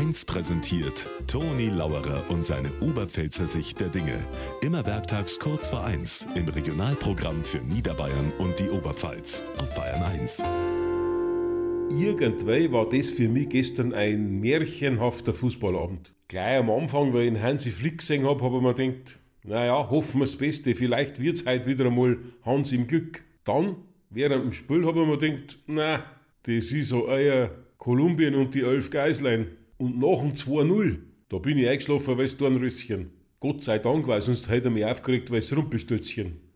1 präsentiert Toni Lauerer und seine Oberpfälzer Sicht der Dinge. Immer werktags kurz vor 1 im Regionalprogramm für Niederbayern und die Oberpfalz auf Bayern 1. Irgendwie war das für mich gestern ein märchenhafter Fußballabend. Gleich am Anfang, weil ich Hansi Flick gesehen habe, habe ich mir gedacht, naja, hoffen wir das Beste, vielleicht wird's heute wieder einmal Hans im Glück. Dann, während dem Spiel, habe ich mir gedacht, na, das ist so euer Kolumbien und die elf Geislein. Und nach dem 2-0, da bin ich eingeschlafen wie ein Dornröschen. Gott sei Dank, weil sonst hätte er mich aufgeregt wie ein Rumpelstilzchen.